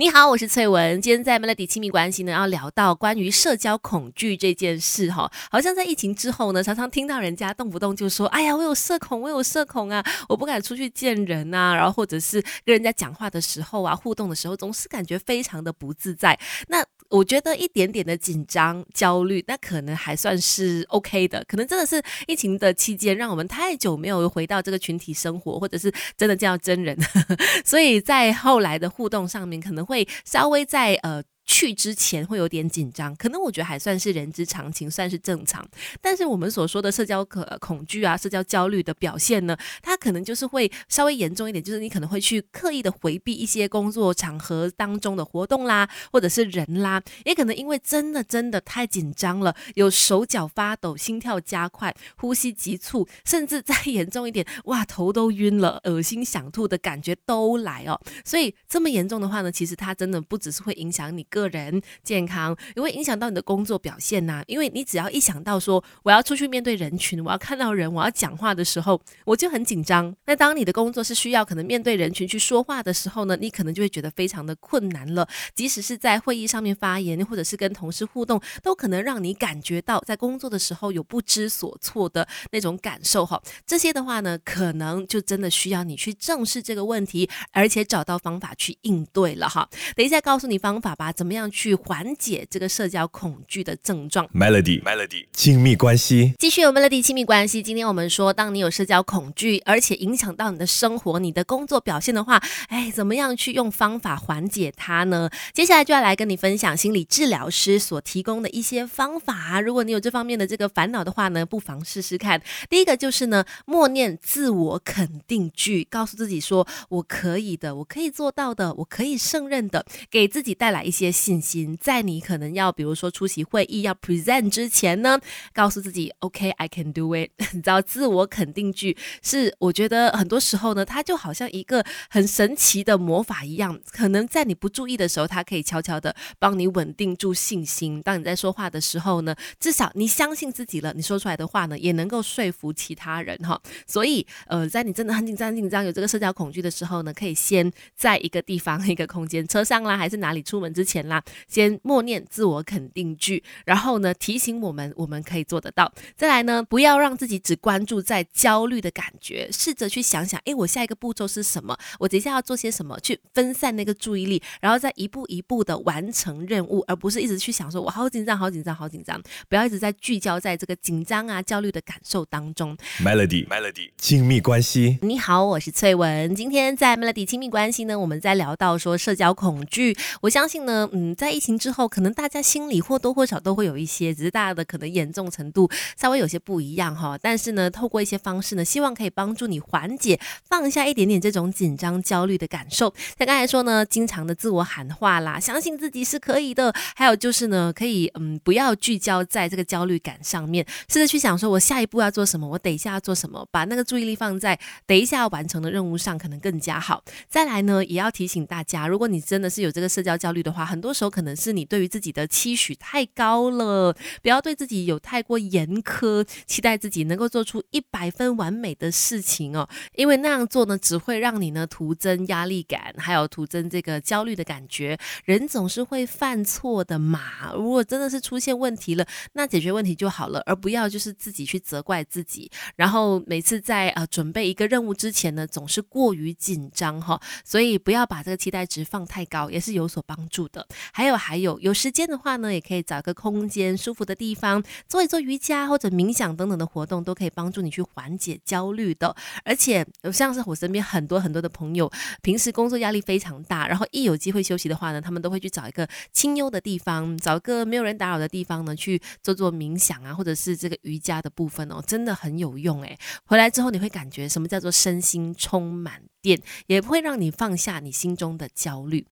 你好，我是翠文。今天在 Melody 亲密关系呢，要聊到关于社交恐惧这件事哈。好像在疫情之后呢，常常听到人家动不动就说：“哎呀，我有社恐，我有社恐啊，我不敢出去见人啊。”然后或者是跟人家讲话的时候啊，互动的时候，总是感觉非常的不自在。那我觉得一点点的紧张、焦虑，那可能还算是 OK 的。可能真的是疫情的期间，让我们太久没有回到这个群体生活，或者是真的见到真人，所以在后来的互动上面，可能会稍微在呃。去之前会有点紧张，可能我觉得还算是人之常情，算是正常。但是我们所说的社交可恐惧啊，社交焦虑的表现呢，它可能就是会稍微严重一点，就是你可能会去刻意的回避一些工作场合当中的活动啦，或者是人啦，也可能因为真的真的太紧张了，有手脚发抖、心跳加快、呼吸急促，甚至再 严重一点，哇，头都晕了、恶心想吐的感觉都来哦。所以这么严重的话呢，其实它真的不只是会影响你个。个人健康也会影响到你的工作表现呐，因为你只要一想到说我要出去面对人群，我要看到人，我要讲话的时候，我就很紧张。那当你的工作是需要可能面对人群去说话的时候呢，你可能就会觉得非常的困难了。即使是在会议上面发言，或者是跟同事互动，都可能让你感觉到在工作的时候有不知所措的那种感受哈。这些的话呢，可能就真的需要你去正视这个问题，而且找到方法去应对了哈。等一下告诉你方法吧，怎么？怎么样去缓解这个社交恐惧的症状？Melody，Melody，亲密关系，继续有 Melody 亲密关系。今天我们说，当你有社交恐惧，而且影响到你的生活、你的工作表现的话，哎，怎么样去用方法缓解它呢？接下来就要来跟你分享心理治疗师所提供的一些方法。如果你有这方面的这个烦恼的话呢，不妨试试看。第一个就是呢，默念自我肯定句，告诉自己说：“我可以的，我可以做到的，我可以胜任的。”给自己带来一些。信心，在你可能要，比如说出席会议要 present 之前呢，告诉自己 OK，I can do it。你知道，自我肯定句是我觉得很多时候呢，它就好像一个很神奇的魔法一样，可能在你不注意的时候，它可以悄悄的帮你稳定住信心。当你在说话的时候呢，至少你相信自己了，你说出来的话呢，也能够说服其他人哈。所以，呃，在你真的很紧张、很紧张、有这个社交恐惧的时候呢，可以先在一个地方、一个空间、车上啦，还是哪里出门之前。啦，先默念自我肯定句，然后呢提醒我们，我们可以做得到。再来呢，不要让自己只关注在焦虑的感觉，试着去想想，哎，我下一个步骤是什么？我等一下要做些什么？去分散那个注意力，然后再一步一步的完成任务，而不是一直去想说，我好紧张，好紧张，好紧张。不要一直在聚焦在这个紧张啊、焦虑的感受当中。Melody，Melody，亲密关系。你好，我是翠文。今天在 Melody 亲密关系呢，我们在聊到说社交恐惧。我相信呢。嗯，在疫情之后，可能大家心里或多或少都会有一些，只是大家的可能严重程度稍微有些不一样哈。但是呢，透过一些方式呢，希望可以帮助你缓解、放下一点点这种紧张、焦虑的感受。像刚才说呢，经常的自我喊话啦，相信自己是可以的。还有就是呢，可以嗯，不要聚焦在这个焦虑感上面，试着去想说，我下一步要做什么，我等一下要做什么，把那个注意力放在等一下要完成的任务上，可能更加好。再来呢，也要提醒大家，如果你真的是有这个社交焦虑的话，很多。多时候可能是你对于自己的期许太高了，不要对自己有太过严苛，期待自己能够做出一百分完美的事情哦，因为那样做呢，只会让你呢徒增压力感，还有徒增这个焦虑的感觉。人总是会犯错的嘛，如果真的是出现问题了，那解决问题就好了，而不要就是自己去责怪自己，然后每次在呃准备一个任务之前呢，总是过于紧张哈，所以不要把这个期待值放太高，也是有所帮助的。还有还有，有时间的话呢，也可以找个空间舒服的地方做一做瑜伽或者冥想等等的活动，都可以帮助你去缓解焦虑的。而且像是我身边很多很多的朋友，平时工作压力非常大，然后一有机会休息的话呢，他们都会去找一个清幽的地方，找个没有人打扰的地方呢，去做做冥想啊，或者是这个瑜伽的部分哦，真的很有用诶。回来之后你会感觉什么叫做身心充满电，也不会让你放下你心中的焦虑。